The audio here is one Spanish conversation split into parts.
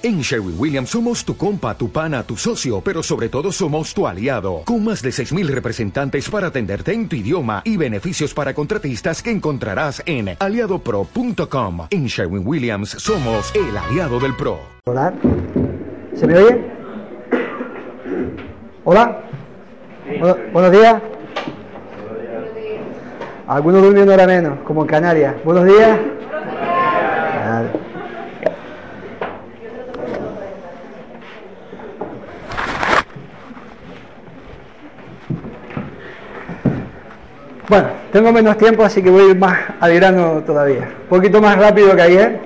En Sherwin Williams somos tu compa, tu pana, tu socio, pero sobre todo somos tu aliado, con más de 6.000 representantes para atenderte en tu idioma y beneficios para contratistas que encontrarás en aliadopro.com. En Sherwin Williams somos el aliado del PRO. Hola, ¿se me oye? Hola, Bueno- buenos días. Algunos durmiendo ahora menos, como en Canarias. Buenos días. Bueno, tengo menos tiempo, así que voy a ir más al todavía. Un poquito más rápido que ayer.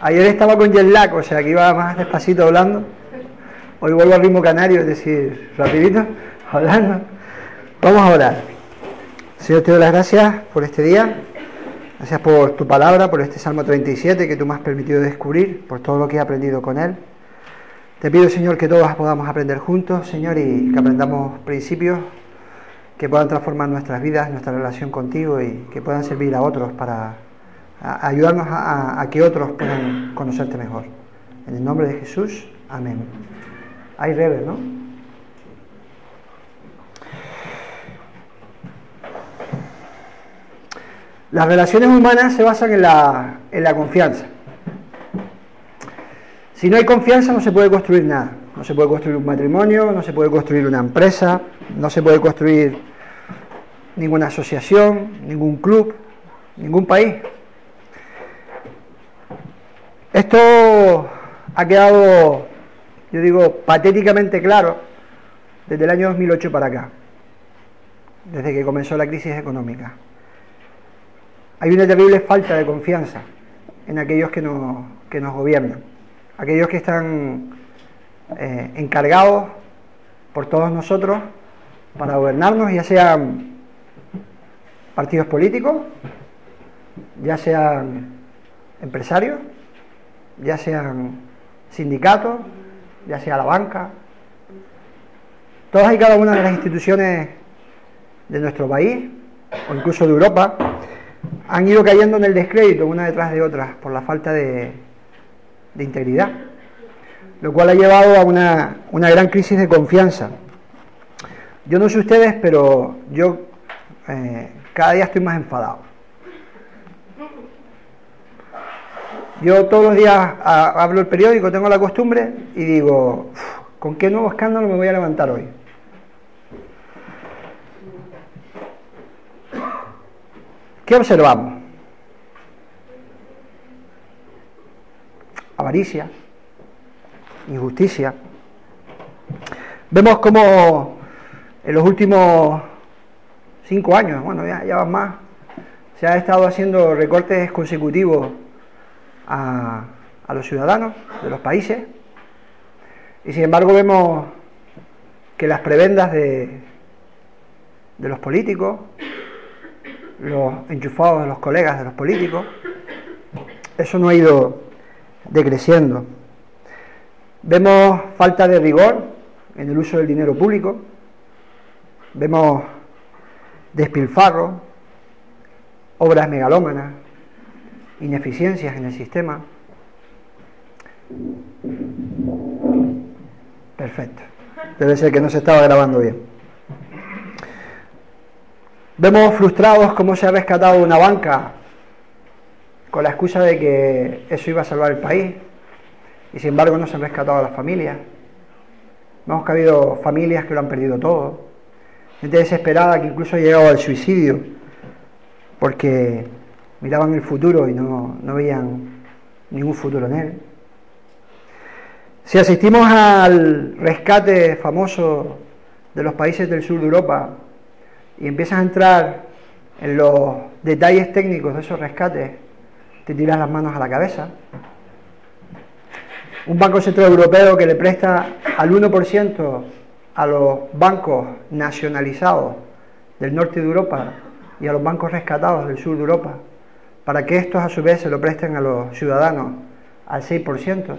Ayer estaba con jet lag, o sea que iba más despacito hablando. Hoy vuelvo al ritmo canario, es decir, rapidito, hablando. Vamos a orar. Señor, te doy las gracias por este día. Gracias por tu palabra, por este Salmo 37 que tú me has permitido descubrir, por todo lo que he aprendido con él. Te pido, Señor, que todos podamos aprender juntos, Señor, y que aprendamos principios que puedan transformar nuestras vidas, nuestra relación contigo y que puedan servir a otros para ayudarnos a, a- a que otros puedan conocerte mejor. En el nombre de Jesús, amén. Hay rever, ¿no? Las relaciones humanas se basan en la, en la confianza. Si no hay confianza no se puede construir nada. No se puede construir un matrimonio, no se puede construir una empresa, no se puede construir ninguna asociación, ningún club, ningún país. Esto ha quedado, yo digo, patéticamente claro desde el año 2008 para acá, desde que comenzó la crisis económica. Hay una terrible falta de confianza en aquellos que nos, que nos gobiernan, aquellos que están eh, encargados por todos nosotros para gobernarnos, ya sean partidos políticos, ya sean empresarios, ya sean sindicatos, ya sea la banca, todas y cada una de las instituciones de nuestro país o incluso de Europa han ido cayendo en el descrédito una detrás de otra por la falta de, de integridad, lo cual ha llevado a una, una gran crisis de confianza. Yo no sé ustedes, pero yo eh, cada día estoy más enfadado. Yo todos los días hablo el periódico, tengo la costumbre y digo, "Uf, ¿con qué nuevo escándalo me voy a levantar hoy? ¿Qué observamos? Avaricia, injusticia. Vemos como en los últimos cinco años, bueno, ya, ya van más, se ha estado haciendo recortes consecutivos a, a los ciudadanos de los países y sin embargo vemos que las prebendas de, de los políticos, los enchufados de los colegas de los políticos, eso no ha ido decreciendo. Vemos falta de rigor en el uso del dinero público, vemos despilfarro, obras megalómanas, ineficiencias en el sistema. Perfecto. Debe ser que no se estaba grabando bien. Vemos frustrados cómo se ha rescatado una banca con la excusa de que eso iba a salvar el país y sin embargo no se han rescatado a las familias. Vemos que ha habido familias que lo han perdido todo, gente desesperada que incluso ha llegado al suicidio porque miraban el futuro y no, no veían ningún futuro en él. Si asistimos al rescate famoso de los países del sur de Europa y empiezas a entrar en los detalles técnicos de esos rescates, te tiras las manos a la cabeza. Un Banco Central Europeo que le presta al 1% a los bancos nacionalizados del norte de Europa y a los bancos rescatados del sur de Europa, para que estos a su vez se lo presten a los ciudadanos al 6%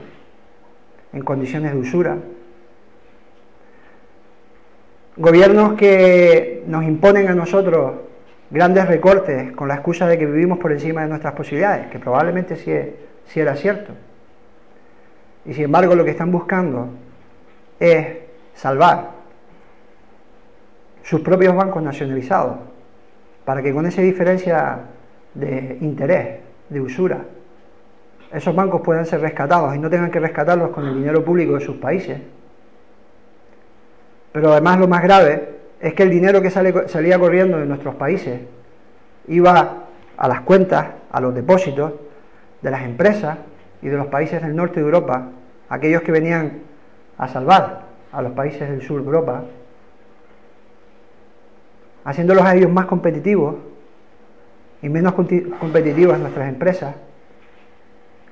en condiciones de usura. Gobiernos que nos imponen a nosotros grandes recortes con la excusa de que vivimos por encima de nuestras posibilidades, que probablemente sí, sí era cierto. Y sin embargo lo que están buscando es salvar sus propios bancos nacionalizados, para que con esa diferencia de interés, de usura, esos bancos puedan ser rescatados y no tengan que rescatarlos con el dinero público de sus países. Pero además lo más grave es que el dinero que salía corriendo de nuestros países iba a las cuentas, a los depósitos de las empresas y de los países del norte de Europa, aquellos que venían a salvar a los países del sur de Europa, haciéndolos a ellos más competitivos y menos competitivas nuestras empresas.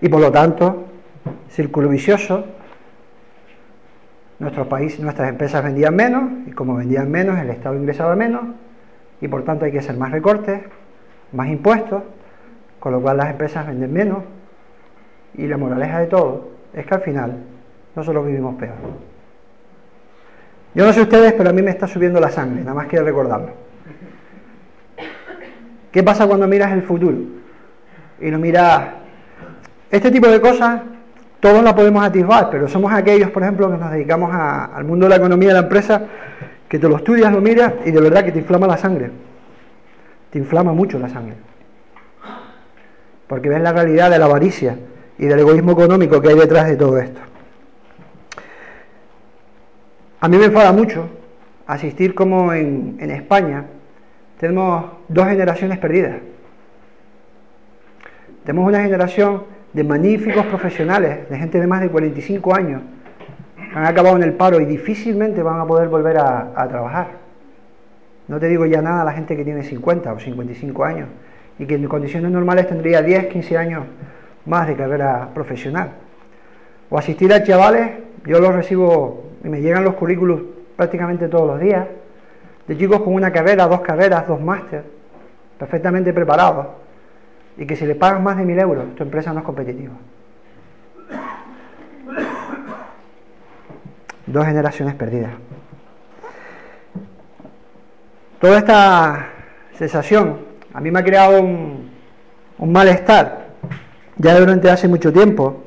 Y por lo tanto, círculo vicioso, nuestro país, nuestras empresas vendían menos y como vendían menos, el Estado ingresaba menos y por tanto hay que hacer más recortes, más impuestos, con lo cual las empresas venden menos y la moraleja de todo es que al final nosotros vivimos peor. Yo no sé ustedes, pero a mí me está subiendo la sangre, nada más quiero recordarlo. ¿Qué pasa cuando miras el futuro? Y lo miras... Este tipo de cosas todos la podemos atisbar, pero somos aquellos, por ejemplo, que nos dedicamos al mundo de la economía de la empresa, que te lo estudias, lo miras y de verdad que te inflama la sangre. Te inflama mucho la sangre. Porque ves la realidad de la avaricia y del egoísmo económico que hay detrás de todo esto. A mí me enfada mucho asistir como en, España tenemos dos generaciones perdidas. Tenemos una generación de magníficos profesionales, de gente de más de 45 años, que han acabado en el paro y difícilmente van a poder volver a, trabajar. No te digo ya nada a la gente que tiene 50 o 55 años y que en condiciones normales tendría 10, 15 años más de carrera profesional. O asistir a chavales, yo los recibo y me llegan los currículos prácticamente todos los días, de chicos con una carrera, dos carreras, dos máster, perfectamente preparados, y que si le pagas más de mil euros, tu empresa no es competitiva. Dos generaciones perdidas. Toda esta sensación a mí me ha creado un, malestar ya durante hace mucho tiempo.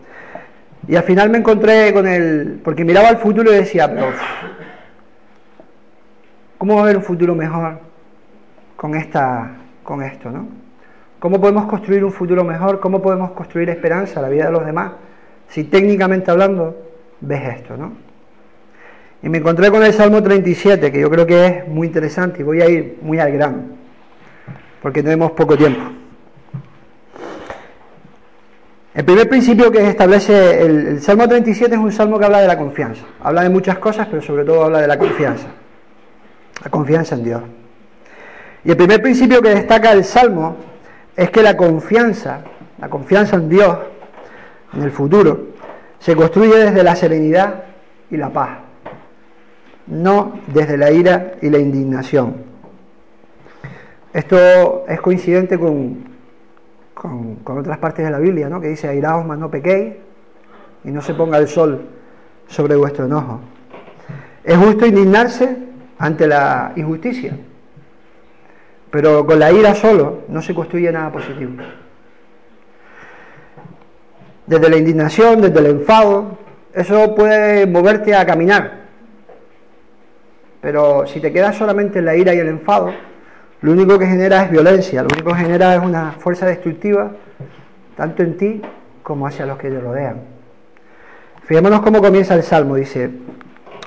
Y al final me encontré con el. porque miraba al futuro y decía, pero ¿Cómo va a haber un futuro mejor con, esta, con esto? ¿no? ¿Cómo podemos construir un futuro mejor? ¿Cómo podemos construir esperanza a la vida de los demás? Si técnicamente hablando ves esto, ¿no? Y me encontré con el Salmo 37, que yo creo que es muy interesante y voy a ir muy al grano, porque tenemos poco tiempo. El primer principio que establece el, Salmo 37 es un salmo que habla de la confianza. Habla de muchas cosas, pero sobre todo habla de la confianza la confianza en Dios. Y el primer principio que destaca el Salmo es que la confianza, la confianza en Dios, en el futuro, se construye desde la serenidad y la paz, no desde la ira y la indignación. Esto es coincidente con, con, otras partes de la Biblia, ¿no? que dice, airaos mas no pequéis y no se ponga el sol sobre vuestro enojo. Es justo indignarse ante la injusticia. Pero con la ira solo no se construye nada positivo. Desde la indignación, desde el enfado, eso puede moverte a caminar. Pero si te quedas solamente en la ira y el enfado, lo único que genera es violencia, lo único que genera es una fuerza destructiva, tanto en ti como hacia los que te rodean. Fijémonos cómo comienza el Salmo, dice,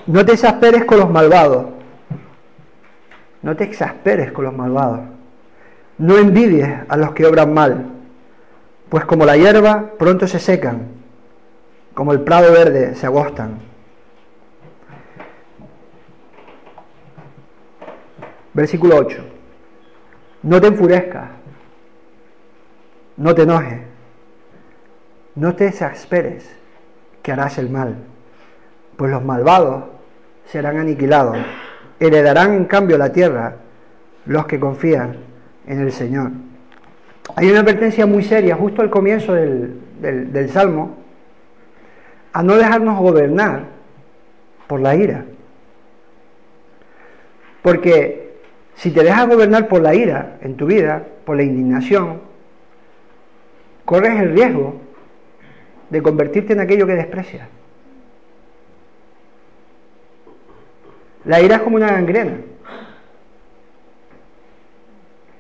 no te exasperes con los malvados, no te exasperes con los malvados. No envidies a los que obran mal, pues como la hierba pronto se secan, como el prado verde se agostan. Versículo 8. No te enfurezcas, no te enojes, no te exasperes, que harás el mal, pues los malvados serán aniquilados heredarán en cambio la tierra los que confían en el Señor. Hay una advertencia muy seria justo al comienzo del, del, Salmo a no dejarnos gobernar por la ira. Porque si te dejas gobernar por la ira en tu vida, por la indignación, corres el riesgo de convertirte en aquello que desprecias. La ira es como una gangrena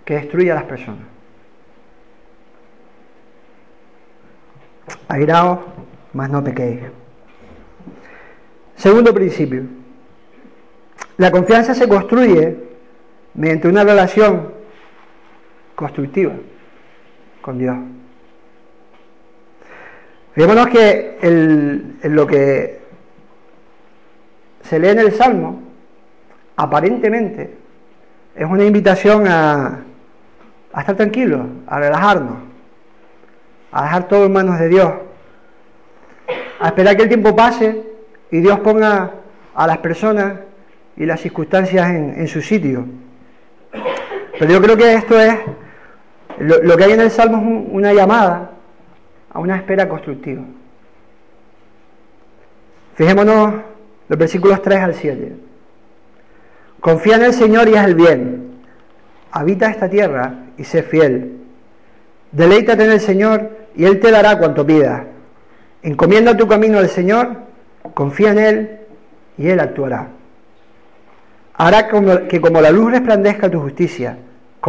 que destruye a las personas. Airaos, mas no pequéis. Segundo principio. La confianza se construye mediante una relación constructiva con Dios. Fijémonos que lo que se lee en el Salmo, aparentemente es una invitación a estar tranquilos, a relajarnos, a dejar todo en manos de Dios, a esperar que el tiempo pase y Dios ponga a las personas y las circunstancias en, su sitio. Pero yo creo que esto es, lo, que hay en el Salmo es una llamada a una espera constructiva. Fijémonos los versículos 3 al 7. Confía en el Señor y haz el bien. Habita esta tierra y sé fiel. Deleítate en el Señor y Él te dará cuanto pidas. Encomienda tu camino al Señor, confía en Él y Él actuará. Hará que como la luz resplandezca tu justicia,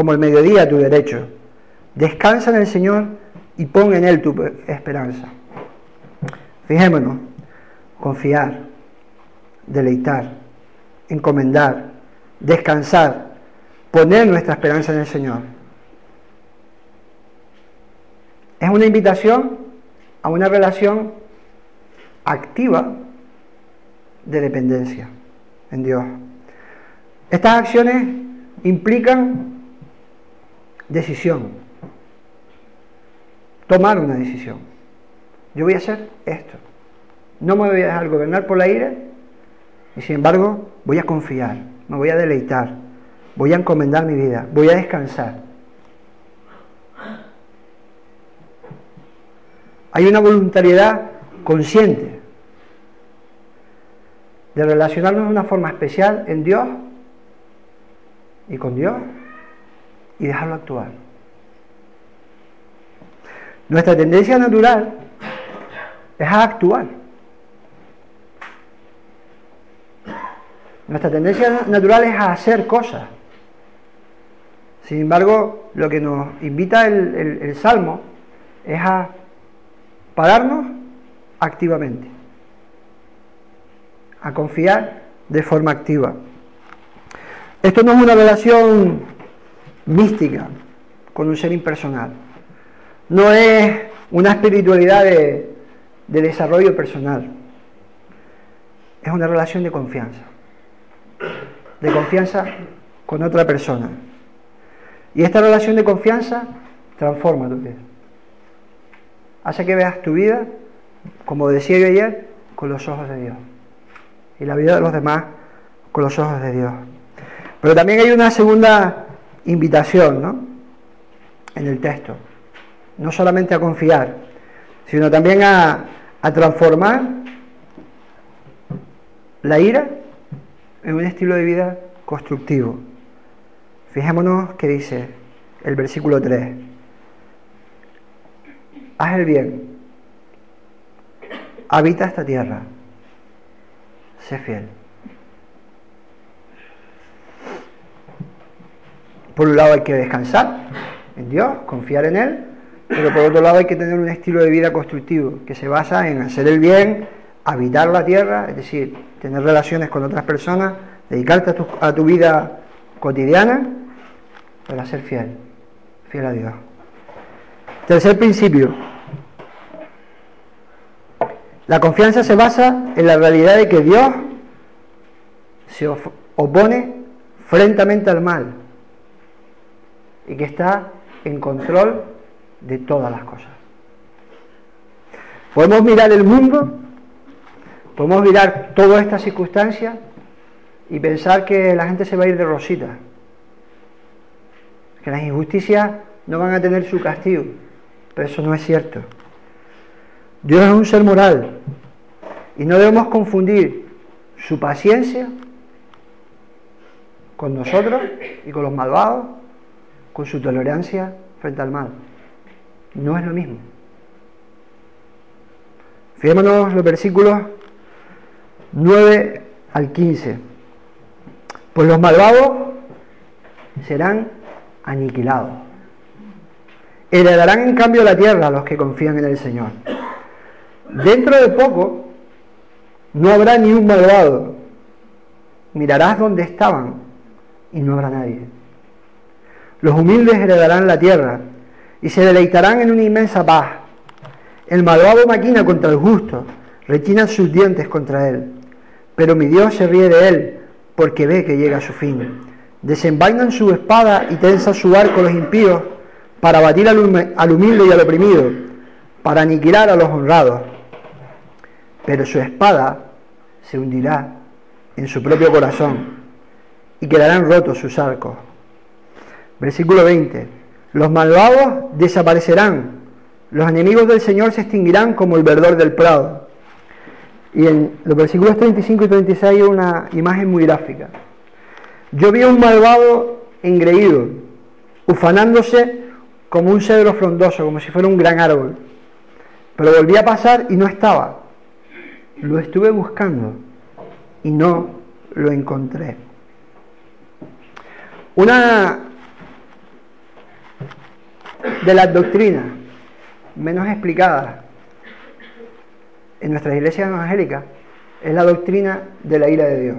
como el mediodía tu derecho. Descansa en el Señor y pon en Él tu esperanza. Fijémonos, confiar, deleitar, encomendar, descansar, poner nuestra esperanza en el Señor. Es una invitación a una relación activa de dependencia en Dios. Estas acciones implican decisión, tomar una decisión. Yo voy a hacer esto. No me voy a dejar gobernar por la ira y sin embargo voy a confiar, me voy a deleitar, voy a encomendar mi vida, voy a descansar. Hay una voluntariedad consciente de relacionarnos de una forma especial en Dios y con Dios y dejarlo actuar. Nuestra tendencia natural es a actuar. Nuestra tendencia natural es a hacer cosas. Sin embargo, lo que nos invita el, Salmo es a pararnos activamente, a confiar de forma activa. Esto no es una relación mística con un ser impersonal, no es una espiritualidad de, de desarrollo personal, es una relación de confianza, de confianza con otra persona. Y esta relación de confianza transforma tu vida hace que veas tu vida, como decía yo ayer, con los ojos de Dios. Y la vida de los demás con los ojos de Dios. Pero también hay una segunda invitación, ¿no? En el texto. No solamente a confiar, sino también a, a transformar la ira en un estilo de vida constructivo. Fijémonos que dice el versículo 3 haz el bien, habita esta tierra, sé fiel. Por un lado hay que descansar en Dios, confiar en Él, pero por otro lado hay que tener un estilo de vida constructivo que se basa en hacer el bien, habitar la tierra, es decir, tener relaciones con otras personas, dedicarte a tu, a tu vida cotidiana para ser fiel, fiel a Dios. Tercer principio, la confianza se basa en la realidad de que Dios se opone frentamente al mal y que está en control de todas las cosas. Podemos mirar el mundo, podemos mirar todas estas circunstancias y pensar que la gente se va a ir de rosita, que las injusticias no van a tener su castigo, pero eso no es cierto. Dios es un ser moral y no debemos confundir su paciencia con nosotros y con los malvados, con su tolerancia frente al mal. No es lo mismo. Fijémonos los versículos 9 al 15. Pues los malvados serán aniquilados. Heredarán en cambio la tierra los que confían en el Señor. Dentro de poco no habrá ni un malvado. Mirarás donde estaban y no habrá nadie. Los humildes heredarán la tierra y se deleitarán en una inmensa paz. El malvado maquina contra el justo, rechina sus dientes contra él. Pero mi Dios se ríe de él porque ve que llega su fin. Desenvainan su espada y tensa su arco los impíos para batir al humilde y al oprimido, para aniquilar a los honrados. Pero su espada se hundirá en su propio corazón y quedarán rotos sus arcos. Versículo 20. Los malvados desaparecerán, los enemigos del Señor se extinguirán como el verdor del prado. Y en los versículos 35 y 36 hay una imagen muy gráfica. Yo vi a un malvado engreído, ufanándose como un cedro frondoso, como si fuera un gran árbol. Pero volví a pasar y no estaba. Lo estuve buscando y no lo encontré. Una de las doctrinas menos explicadas en nuestras iglesias evangélicas es la doctrina de la ira de Dios.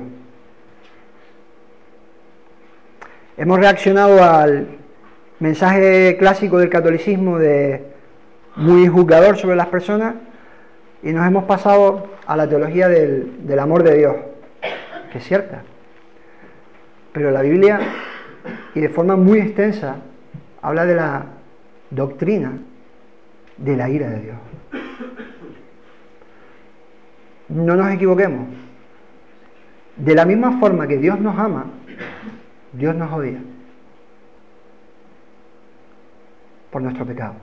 Hemos reaccionado al mensaje clásico del catolicismo de muy juzgador sobre las personas y nos hemos pasado a la teología del, del amor de Dios, que es cierta. Pero la Biblia, y de forma muy extensa, habla de la doctrina de la ira de Dios. No nos equivoquemos. De la misma forma que Dios nos ama, Dios nos odia por nuestro pecado.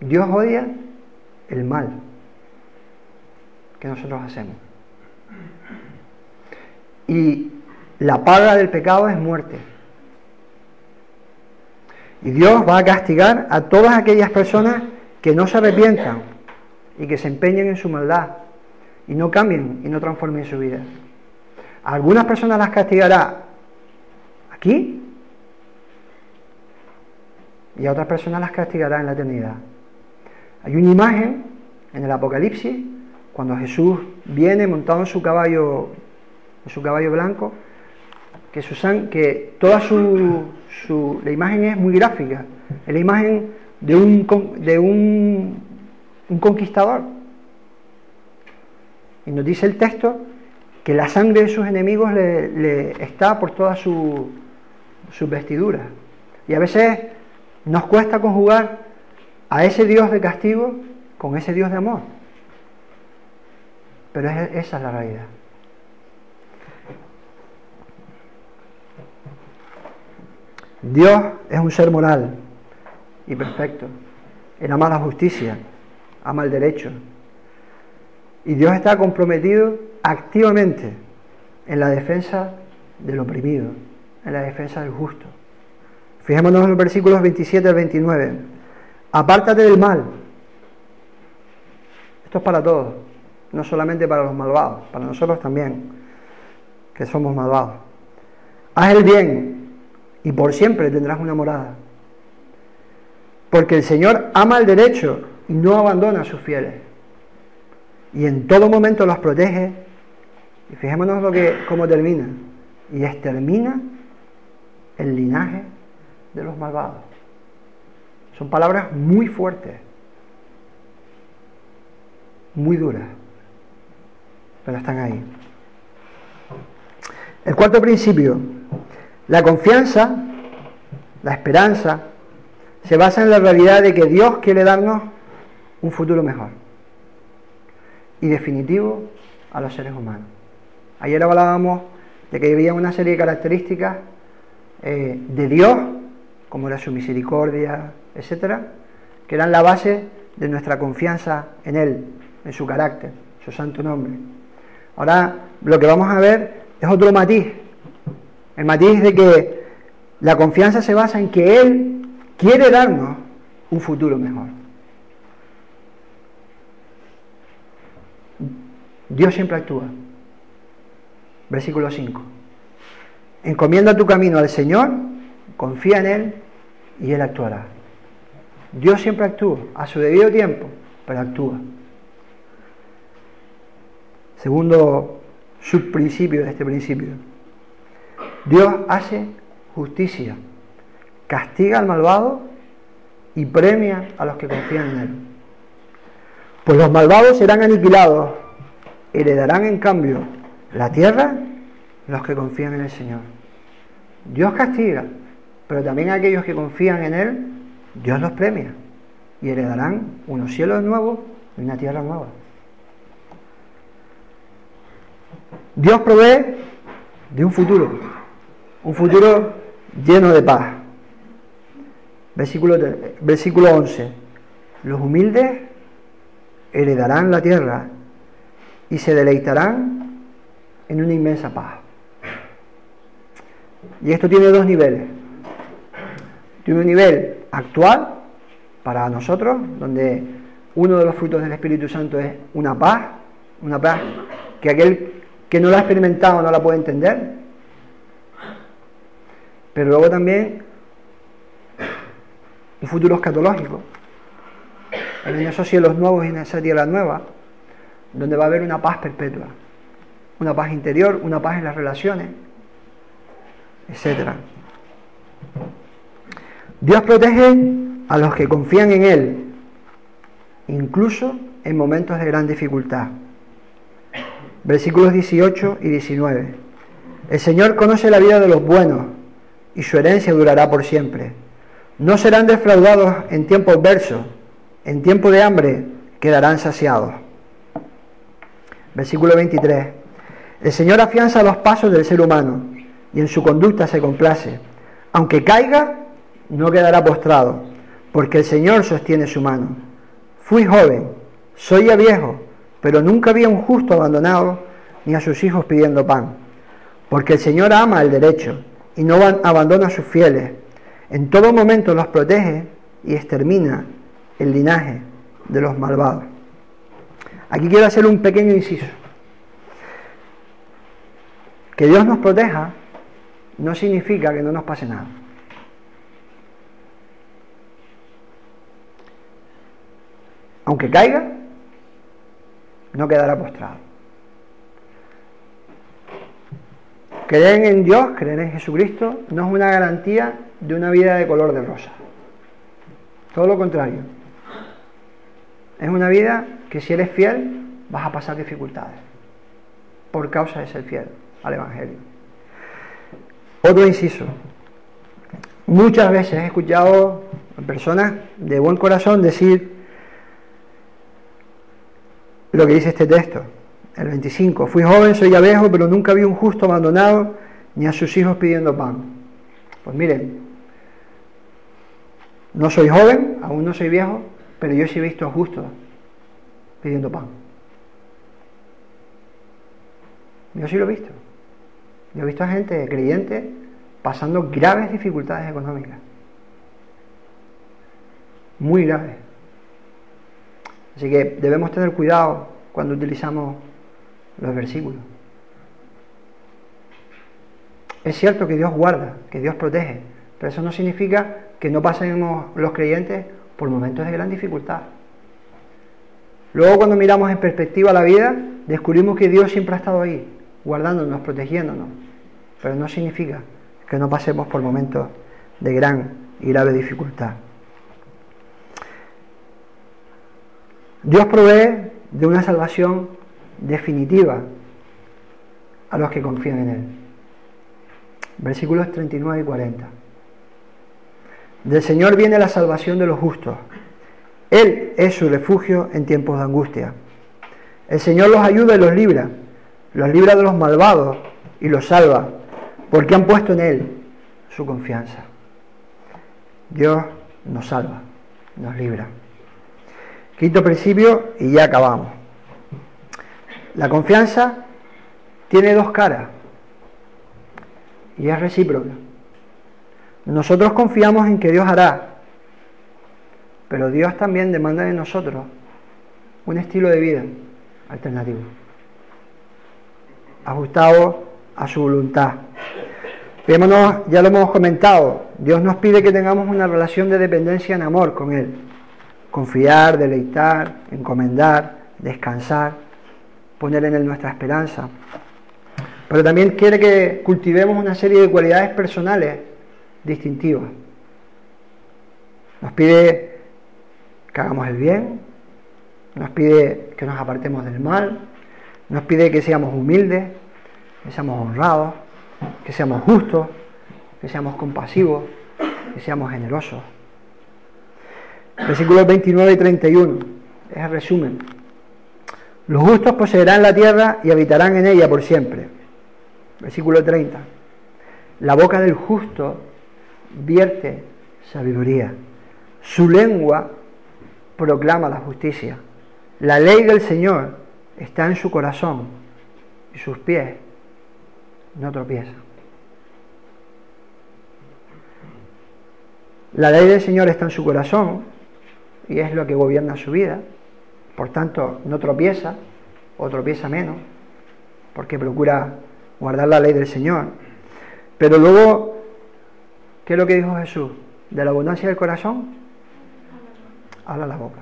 Dios odia el mal que nosotros hacemos. Y la paga del pecado es muerte. Y Dios va a castigar a todas aquellas personas que no se arrepientan y que se empeñen en su maldad y no cambien y no transformen su vida. algunas personas las castigará aquí y a otras personas las castigará en la eternidad. Hay una imagen en el Apocalipsis cuando Jesús viene montado en su caballo, en su caballo blanco, que, que toda su, la imagen es muy gráfica, es la imagen de un, de un, un conquistador. Y nos dice el texto que la sangre de sus enemigos le, está por todas sus su vestiduras. Y a veces nos cuesta conjugar a ese Dios de castigo con ese Dios de amor. Pero esa es la realidad. Dios es un ser moral y perfecto. Él ama la justicia, ama el derecho. Y Dios está comprometido activamente en la defensa del oprimido, en la defensa del justo. Fijémonos en los versículos 27 al 29. Apártate del mal. Esto es para todos, no solamente para los malvados, para nosotros también, que somos malvados. Haz el bien y por siempre tendrás una morada. Porque el Señor ama el derecho y no abandona a sus fieles. Y en todo momento los protege. Y fijémonos lo que, cómo termina. Y extermina el linaje de los malvados. Son palabras muy fuertes, muy duras, pero están ahí. El cuarto principio, la confianza, la esperanza, se basa en la realidad de que Dios quiere darnos un futuro mejor y definitivo a los seres humanos. Ayer hablábamos de que había una serie de características eh, de Dios como era su misericordia, etcétera, que eran la base de nuestra confianza en Él, en su carácter, su santo nombre. Ahora lo que vamos a ver es otro matiz, el matiz de que la confianza se basa en que Él quiere darnos un futuro mejor. Dios siempre actúa. Versículo 5. Encomienda tu camino al Señor, confía en Él y Él actuará. Dios siempre actúa a su debido tiempo, pero actúa. Segundo subprincipio de este principio. Dios hace justicia, castiga al malvado y premia a los que confían en él. Pues los malvados serán aniquilados, heredarán en cambio la tierra los que confían en el Señor. Dios castiga, pero también aquellos que confían en Él, Dios los premia y heredarán unos cielos nuevos y una tierra nueva. Dios provee de un futuro, un futuro lleno de paz. Versículo, versículo 11. Los humildes heredarán la tierra y se deleitarán en una inmensa paz. Y esto tiene dos niveles. Tiene un nivel actual para nosotros, donde uno de los frutos del Espíritu Santo es una paz, una paz que aquel que no la ha experimentado no la puede entender. Pero luego también un futuro escatológico, en esos cielos nuevos y en esa tierra nueva, donde va a haber una paz perpetua, una paz interior, una paz en las relaciones, etc. Dios protege a los que confían en Él, incluso en momentos de gran dificultad versículos 18 y 19. El Señor conoce la vida de los buenos y su herencia durará por siempre. No serán defraudados en tiempos adversos, en tiempo de hambre quedarán saciados. Versículo 23. El Señor afianza los pasos del ser humano y en su conducta se complace. Aunque caiga, no quedará postrado, porque el Señor sostiene su mano. Fui joven, soy ya viejo, pero nunca había un justo abandonado ni a sus hijos pidiendo pan. Porque el Señor ama el derecho y no abandona a sus fieles. En todo momento los protege y extermina el linaje de los malvados. Aquí quiero hacer un pequeño inciso. Que Dios nos proteja no significa que no nos pase nada. Aunque caiga, no quedará postrado. Creer en Dios, creer en Jesucristo, no es una garantía de una vida de color de rosa. Todo lo contrario. Es una vida que si eres fiel vas a pasar dificultades por causa de ser fiel al Evangelio. Otro inciso. Muchas veces he escuchado a personas de buen corazón decir lo que dice este texto, el 25. Fui joven, soy ya viejo, pero nunca vi un justo abandonado ni a sus hijos pidiendo pan. Pues miren, no soy joven, aún no soy viejo, pero yo sí he visto justos pidiendo pan. Yo sí lo he visto. Yo he visto a gente creyente pasando graves dificultades económicas. Muy graves. Así que debemos tener cuidado cuando utilizamos los versículos. Es cierto que Dios guarda, que Dios protege, pero eso no significa que no pasemos los creyentes por momentos de gran dificultad. Luego cuando miramos en perspectiva la vida, descubrimos que Dios siempre ha estado ahí, guardándonos, protegiéndonos, pero no significa que no pasemos por momentos de gran y grave dificultad. Dios provee de una salvación definitiva a los que confían en Él. Versículos 39 y 40. Del Señor viene la salvación de los justos. Él es su refugio en tiempos de angustia. El Señor los ayuda y los libra. Los libra de los malvados y los salva, porque han puesto en Él su confianza. Dios nos salva, nos libra. Quinto principio y ya acabamos. La confianza tiene dos caras y es recíproca. Nosotros confiamos en que Dios hará, pero Dios también demanda de nosotros un estilo de vida alternativo. ajustado a su voluntad. Ya lo hemos comentado, Dios nos pide que tengamos una relación de dependencia en amor con Él. Confiar, deleitar, encomendar, descansar, poner en Él nuestra esperanza. Pero también quiere que cultivemos una serie de cualidades personales distintivas. Nos pide que hagamos el bien, nos pide que nos apartemos del mal, nos pide que seamos humildes, que seamos honrados, que seamos justos, que seamos compasivos, que seamos generosos. Versículos 29 y 31 es el resumen. Los justos poseerán la tierra y habitarán en ella por siempre. Versículo 30. La boca del justo vierte sabiduría. Su lengua proclama la justicia. La ley del Señor está en su corazón y sus pies no tropiezan. La ley del Señor está en su corazón y es lo que gobierna su vida. Por tanto, no tropieza o tropieza menos porque procura guardar la ley del Señor. Pero luego, ¿qué es lo que dijo Jesús? De la abundancia del corazón, habla la boca.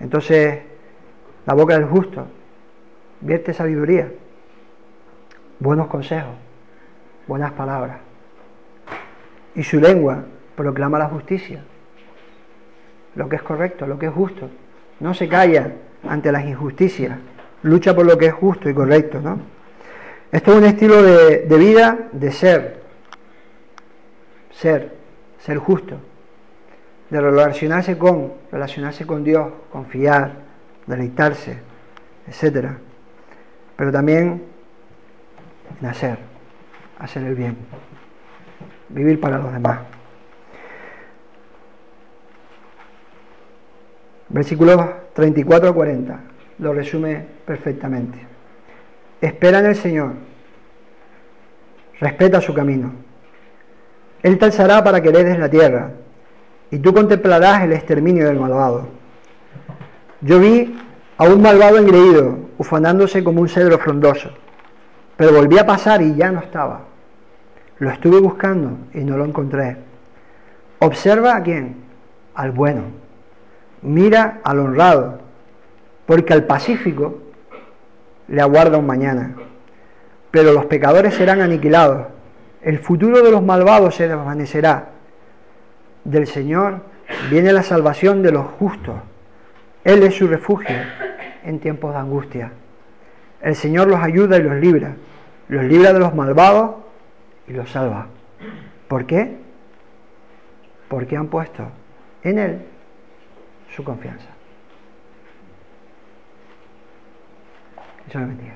Entonces, la boca del justo vierte sabiduría, buenos consejos, buenas palabras. Y su lengua proclama la justicia, lo que es correcto, lo que es justo. No se calla ante las injusticias, lucha por lo que es justo y correcto, ¿no? Esto es un estilo de, vida de ser, ser, ser justo, de relacionarse con, relacionarse con Dios, confiar, deleitarse, etc. Pero también en hacer, hacer el bien, vivir para los demás. Versículos 34 a 40 lo resume perfectamente. Espera en el Señor, respeta su camino. Él te alzará para que heredes la tierra, y tú contemplarás el exterminio del malvado. Yo vi a un malvado engreído, ufanándose como un cedro frondoso, pero volví a pasar y ya no estaba. Lo estuve buscando y no lo encontré. Observa a quién, al bueno. Mira al honrado, porque al pacífico le aguarda un mañana. Pero los pecadores serán aniquilados. El futuro de los malvados se desvanecerá. Del Señor viene la salvación de los justos. Él es su refugio en tiempos de angustia. El Señor los ayuda y los libra. Los libra de los malvados y los salva. ¿Por qué? Porque han puesto en Él su confianza. Eso me bendiga.